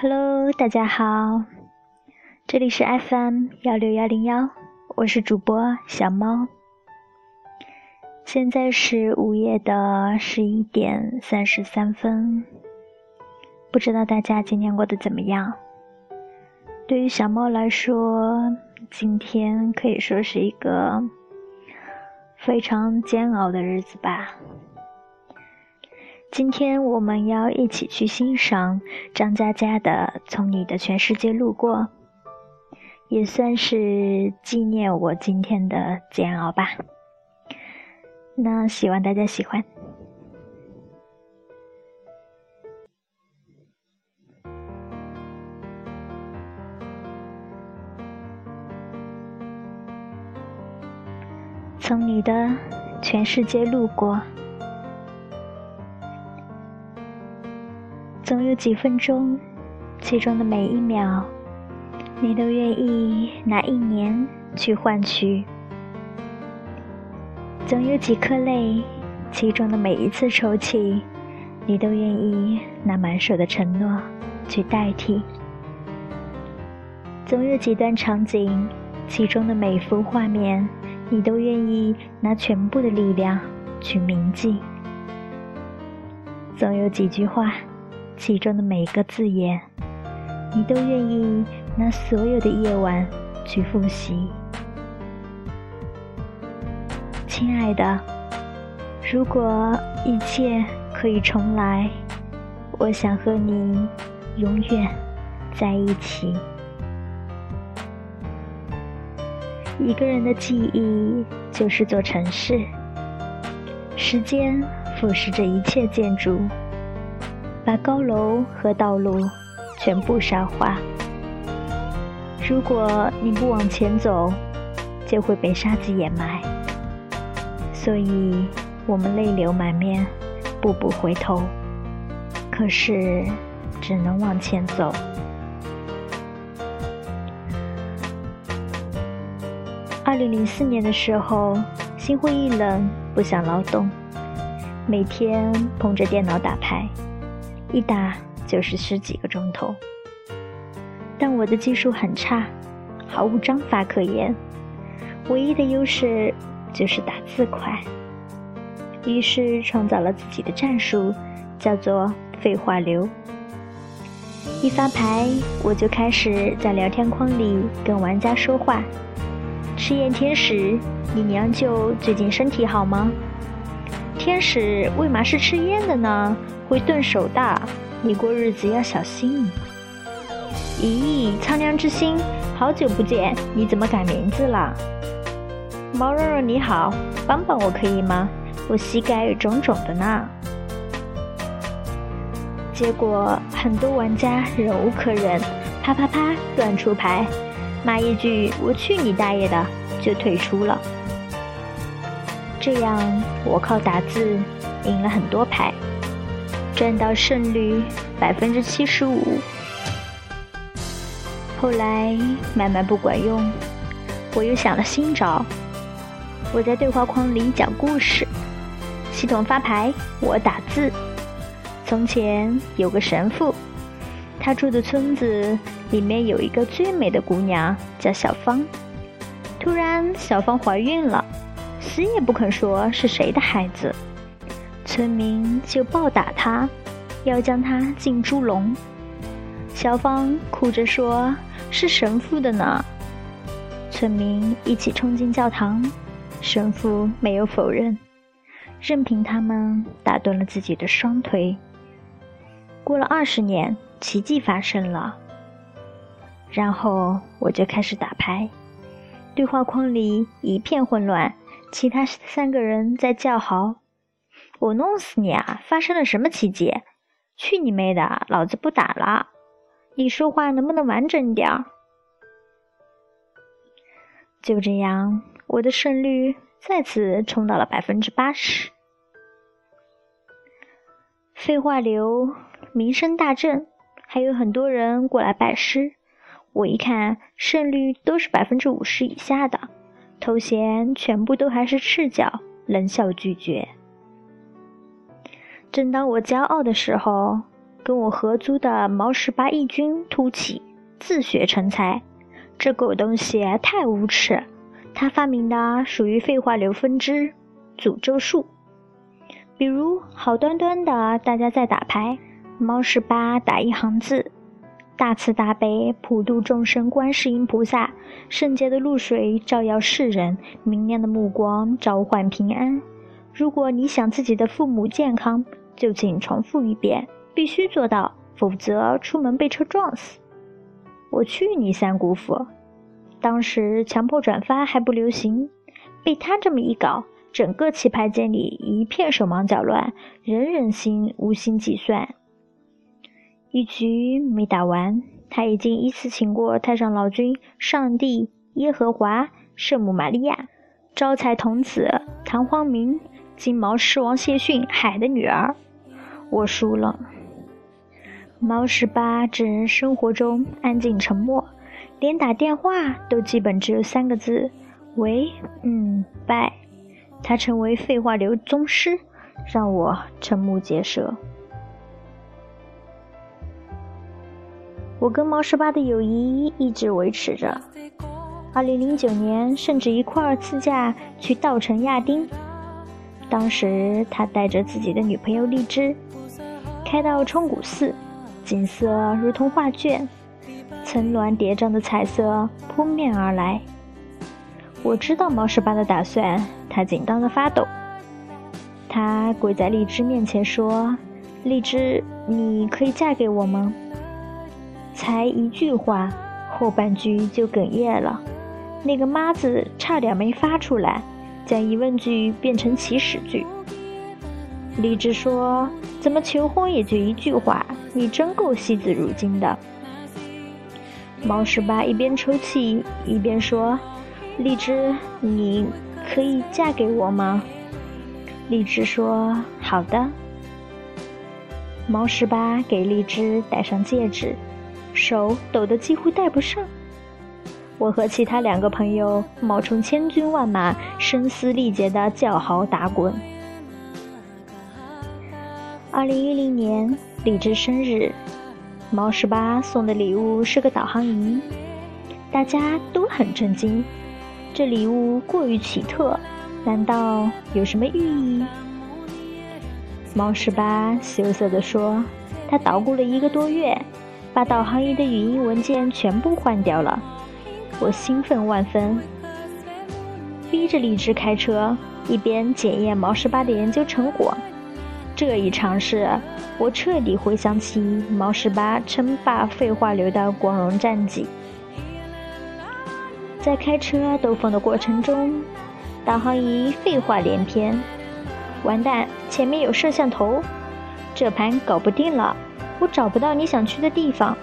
Hello，大家好，这里是 FM 幺六幺零幺，我是主播小猫。现在是午夜的十一点三十三分，不知道大家今天过得怎么样？对于小猫来说，今天可以说是一个非常煎熬的日子吧。今天我们要一起去欣赏张嘉佳的《从你的全世界路过》，也算是纪念我今天的煎熬吧。那希望大家喜欢。从你的全世界路过。总有几分钟，其中的每一秒，你都愿意拿一年去换取；总有几颗泪，其中的每一次抽泣，你都愿意拿满手的承诺去代替；总有几段场景，其中的每幅画面，你都愿意拿全部的力量去铭记；总有几句话。其中的每一个字眼，你都愿意拿所有的夜晚去复习。亲爱的，如果一切可以重来，我想和你永远在一起。一个人的记忆就是座城市，时间腐蚀着一切建筑。把高楼和道路全部沙化。如果你不往前走，就会被沙子掩埋。所以，我们泪流满面，步步回头。可是，只能往前走。二零零四年的时候，心灰意冷，不想劳动，每天捧着电脑打牌。一打就是十几个钟头，但我的技术很差，毫无章法可言，唯一的优势就是打字快。于是创造了自己的战术，叫做“废话流”。一发牌，我就开始在聊天框里跟玩家说话：“赤焰天使，你娘舅最近身体好吗？天使为嘛是赤焰的呢？”会钝手的，你过日子要小心。咦，苍凉之心，好久不见，你怎么改名字了？毛茸茸你好，帮帮我可以吗？我膝盖肿肿的呢。结果很多玩家忍无可忍，啪啪啪乱出牌，骂一句“我去你大爷的”，就退出了。这样我靠打字赢了很多牌。赚到胜率百分之七十五。后来慢慢不管用，我又想了新招。我在对话框里讲故事，系统发牌，我打字。从前有个神父，他住的村子里面有一个最美的姑娘，叫小芳。突然，小芳怀孕了，死也不肯说是谁的孩子。村民就暴打他，要将他进猪笼。小芳哭着说：“是神父的呢。”村民一起冲进教堂，神父没有否认，任凭他们打断了自己的双腿。过了二十年，奇迹发生了。然后我就开始打牌，对话框里一片混乱，其他三个人在叫好。我弄死你啊！发生了什么奇迹？去你妹的！老子不打了！你说话能不能完整点儿？就这样，我的胜率再次冲到了百分之八十。废话流，名声大振，还有很多人过来拜师。我一看，胜率都是百分之五十以下的，头衔全部都还是赤脚，冷笑拒绝。正当我骄傲的时候，跟我合租的毛十八义军突起，自学成才。这狗东西太无耻，他发明的属于废话流分支诅咒术。比如好端端的大家在打牌，猫十八打一行字：“大慈大悲普度众生观世音菩萨，圣洁的露水照耀世人，明亮的目光召唤平安。如果你想自己的父母健康，就请重复一遍，必须做到，否则出门被车撞死。”我去你三姑父！当时强迫转发还不流行，被他这么一搞，整个棋牌间里一片手忙脚乱，人人心无心计算。一局没打完，他已经依次请过太上老君、上帝、耶和华、圣母玛利亚、招财童子、唐皇明、金毛狮王谢逊、海的女儿。我输了。猫十八这人生活中安静沉默，连打电话都基本只有三个字：喂，嗯，拜。他成为废话流宗师，让我瞠目结舌。我跟猫十八的友谊一直维持着。二零零九年，甚至一块儿自驾去稻城亚丁。当时他带着自己的女朋友荔枝，开到冲古寺。景色如同画卷，层峦叠嶂的彩色扑面而来。我知道毛十八的打算，他紧张的发抖。他跪在荔枝面前说：“荔枝，你可以嫁给我吗？”才一句话，后半句就哽咽了，那个“妈”字差点没发出来，将疑问句变成祈使句。荔枝说：“怎么求婚也就一句话？你真够惜字如金的。”毛十八一边抽泣一边说：“荔枝，你可以嫁给我吗？”荔枝说：“好的。”毛十八给荔枝戴上戒指，手抖得几乎戴不上。我和其他两个朋友冒充千军万马，声嘶力竭的叫好打滚。二零一零年，荔枝生日，毛十八送的礼物是个导航仪，大家都很震惊，这礼物过于奇特，难道有什么寓意？毛十八羞涩地说：“他捣鼓了一个多月，把导航仪的语音文件全部换掉了。”我兴奋万分，逼着荔枝开车，一边检验毛十八的研究成果。这一尝试，我彻底回想起毛十八称霸废话流的光荣战绩。在开车兜风的过程中，导航仪废话连篇：“完蛋，前面有摄像头，这盘搞不定了，我找不到你想去的地方。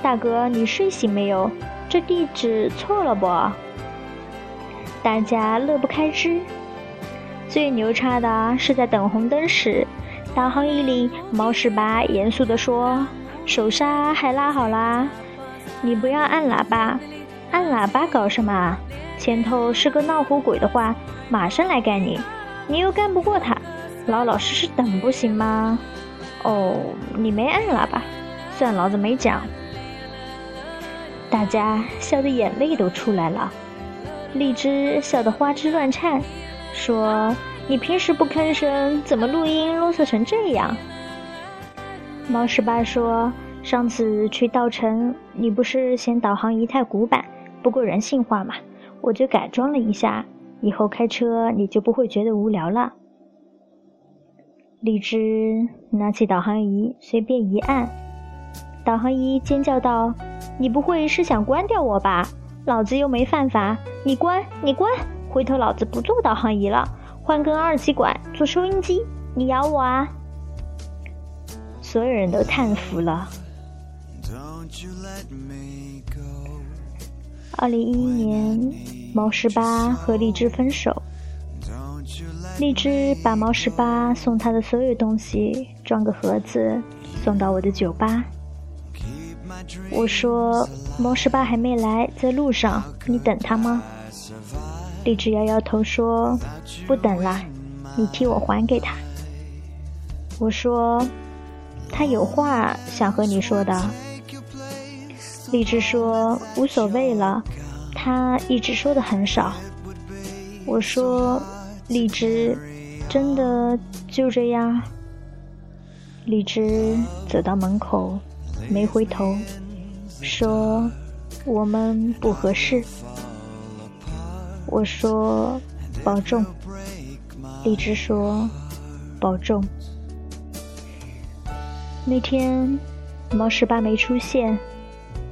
大哥，你睡醒没有？这地址错了不？”大家乐不开支。最牛叉的是在等红灯时，导航仪里猫十八严肃地说：“手刹还拉好啦，你不要按喇叭，按喇叭搞什么？前头是个闹火鬼的话，马上来干你，你又干不过他，老老实实等不行吗？哦，你没按喇叭，算老子没讲。”大家笑得眼泪都出来了，荔枝笑得花枝乱颤。说：“你平时不吭声，怎么录音啰嗦成这样？”猫十八说：“上次去稻城，你不是嫌导航仪太古板，不够人性化嘛？我就改装了一下，以后开车你就不会觉得无聊了。”荔枝拿起导航仪，随便一按，导航仪尖叫道：“你不会是想关掉我吧？老子又没犯法，你关，你关！”回头老子不做导航仪了，换根二极管做收音机，你咬我啊！所有人都叹服了。二零一一年，毛十八和荔枝分手，荔枝把毛十八送他的所有东西装个盒子送到我的酒吧。我说猫十八还没来，在路上，你等他吗？荔枝摇摇头说：“不等了，你替我还给他。”我说：“他有话想和你说的。荔枝说无所谓了，他一直说的很少。我说荔枝，真的就这样？荔枝走到门口，没回头，说我们不合适。我说保重。荔枝说保重。那天毛十八没出现，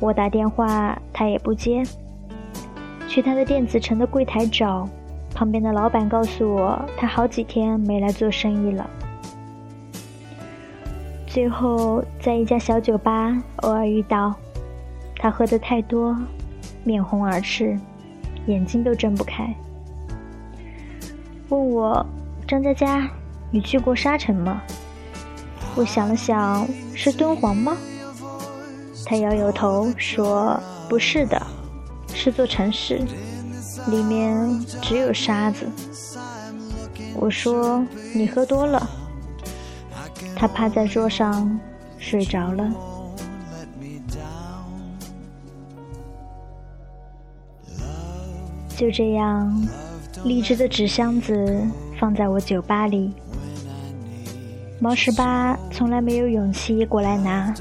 我打电话他也不接。去他的电子城的柜台找，旁边的老板告诉我，他好几天没来做生意了。最后在一家小酒吧偶尔遇到，他喝得太多，面红耳赤，眼睛都睁不开，问我张佳佳，你去过沙城吗？我想了想，是敦煌吗？他摇摇头说：“不是的，是座城市，里面只有沙子。”我说：“你喝多了。”他趴在桌上睡着了。就这样，荔枝的纸箱子放在我酒吧里。毛十八从来没有勇气过来拿。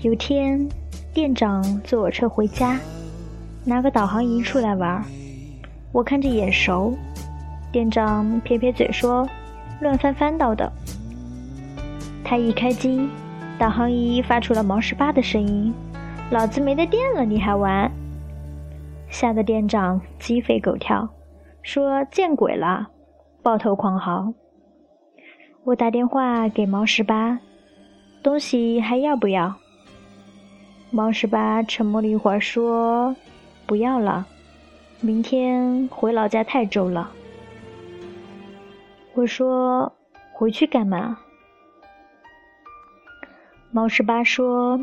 有天，店长坐我车回家，拿个导航仪出来玩我看着眼熟，店长撇撇嘴说：“乱翻翻到的。”他一开机，导航仪发出了毛十八的声音：“老子没得电了，你还玩？”吓得店长鸡飞狗跳，说：“见鬼了！”抱头狂嚎。我打电话给毛十八，东西还要不要？毛十八沉默了一会儿，说：“不要了，明天回老家泰州了。”我说：“回去干嘛？”毛十八说：“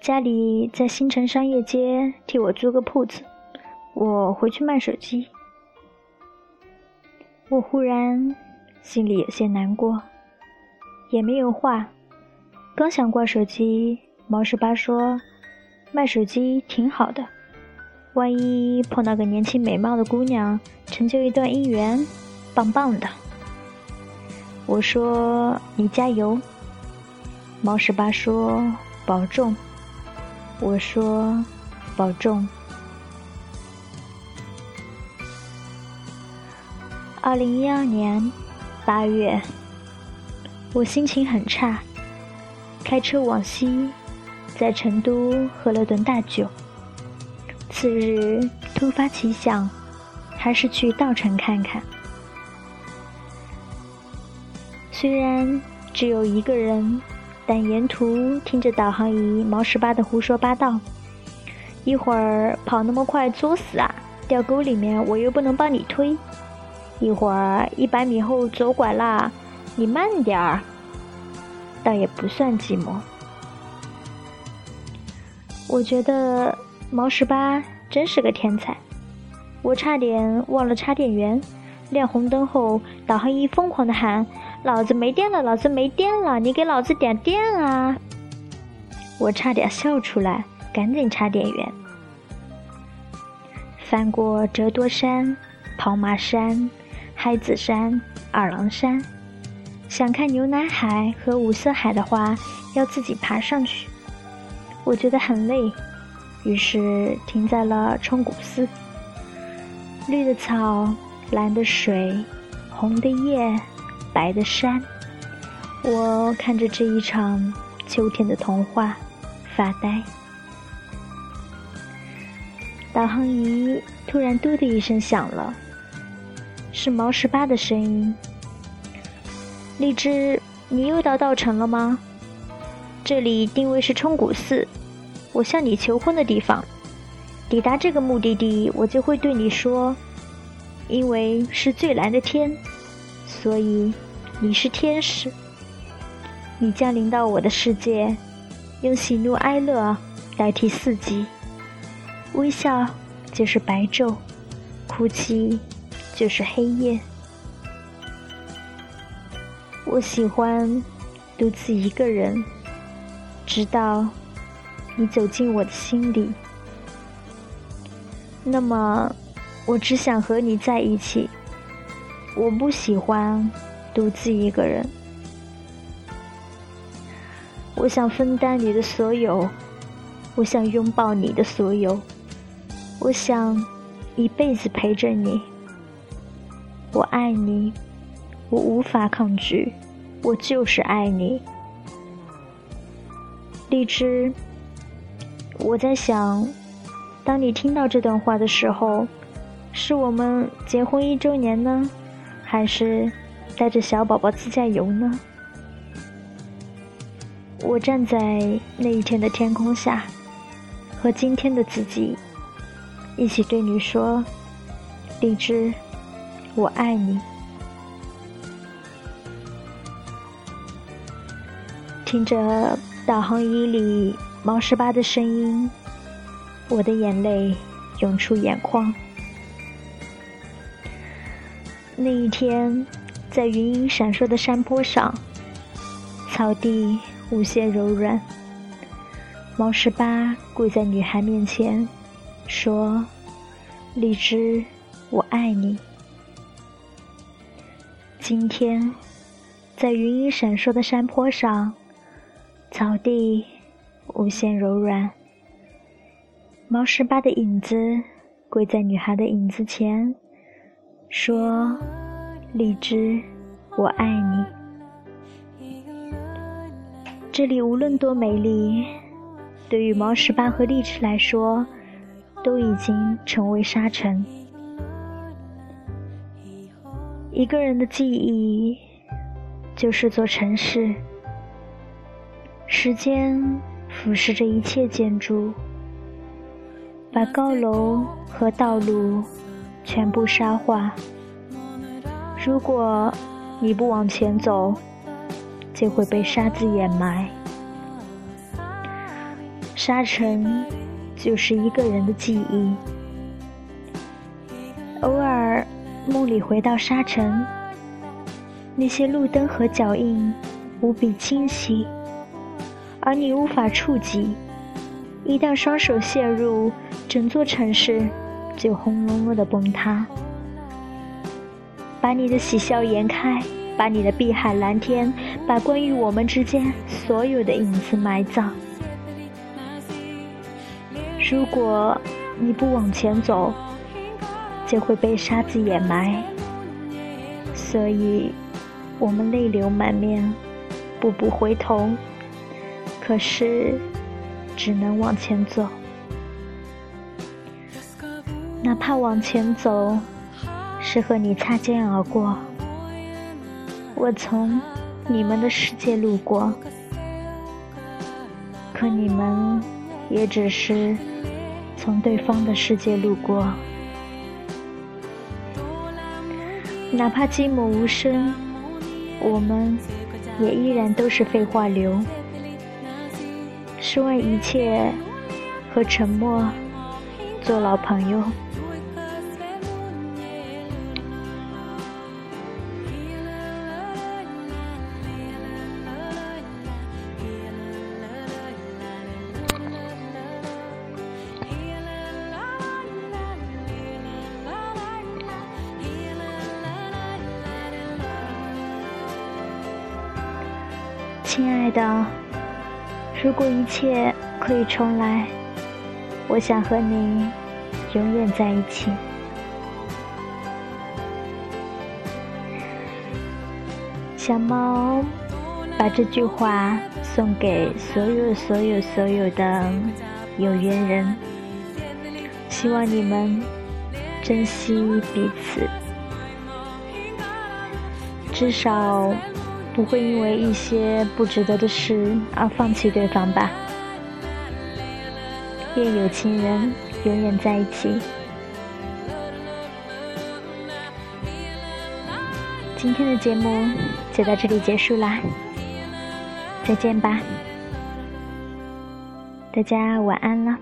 家里在新城商业街替我租个铺子，我回去卖手机。”我忽然心里有些难过。也没有话，刚想挂手机，毛十八说：“卖手机挺好的，万一碰到个年轻美貌的姑娘，成就一段姻缘，棒棒的。”我说：“你加油。”猫十八说：“保重。”我说：“保重。”二零一二年八月。我心情很差，开车往西，在成都喝了顿大酒。次日突发奇想，还是去稻城看看。虽然只有一个人，但沿途听着导航仪毛十八的胡说八道。一会儿跑那么快作死啊，掉沟里面我又不能帮你推。一会儿一百米后左拐啦。你慢点儿，倒也不算寂寞。我觉得毛十八真是个天才，我差点忘了插电源。亮红灯后，导航仪疯狂的喊：“老子没电了，老子没电了，你给老子点电啊！”我差点笑出来，赶紧插电源。翻过折多山、跑马山、海子山、二郎山。想看牛奶海和五色海的话，要自己爬上去，我觉得很累，于是停在了冲古寺。绿的草，蓝的水，红的叶，白的山，我看着这一场秋天的童话发呆。导航仪突然“嘟”的一声响了，是毛十八的声音。荔枝，你又到稻城了吗？这里定位是冲古寺，我向你求婚的地方。抵达这个目的地，我就会对你说：因为是最蓝的天，所以你是天使。你降临到我的世界，用喜怒哀乐代替四季，微笑就是白昼，哭泣就是黑夜。我喜欢独自一个人，直到你走进我的心里。那么，我只想和你在一起。我不喜欢独自一个人。我想分担你的所有，我想拥抱你的所有，我想一辈子陪着你。我爱你，我无法抗拒，我就是爱你。荔枝，我在想，当你听到这段话的时候，是我们结婚一周年呢，还是带着小宝宝自驾游呢？我站在那一天的天空下，和今天的自己一起对你说：“荔枝，我爱你。”听着导航仪里毛十八的声音，我的眼泪涌出眼眶。那一天，在云影闪烁的山坡上，草地。无限柔软。毛十八跪在女孩面前，说：“荔枝，我爱你。”今天，在云影闪烁的山坡上，草地无限柔软。毛十八的影子跪在女孩的影子前，说：“荔枝，我爱你。”这里无论多美丽，对于毛十八和荔枝来说，都已经成为沙尘。一个人的记忆就是座城市，时间腐蚀着一切建筑，把高楼和道路全部沙化。如果你不往前走，就会被沙子掩埋，沙尘就是一个人的记忆。偶尔梦里回到沙尘，那些路灯和脚印无比清晰，而你无法触及。一旦双手陷入，整座城市就轰隆隆的崩塌，把你的喜笑颜开。把你的碧海蓝天，把关于我们之间所有的影子埋葬。如果你不往前走，就会被沙子掩埋。所以，我们泪流满面，步步回头，可是只能往前走。哪怕往前走，是和你擦肩而过。我从你们的世界路过，可你们也只是从对方的世界路过。哪怕寂寞无声，我们也依然都是废话流。试问一切和沉默做老朋友。亲爱的，如果一切可以重来，我想和你永远在一起。小猫把这句话送给所有、所有、所有的有缘人，希望你们珍惜彼此，至少。不会因为一些不值得的事而放弃对方吧？愿有情人永远在一起。今天的节目就到这里结束啦，再见吧，大家晚安了。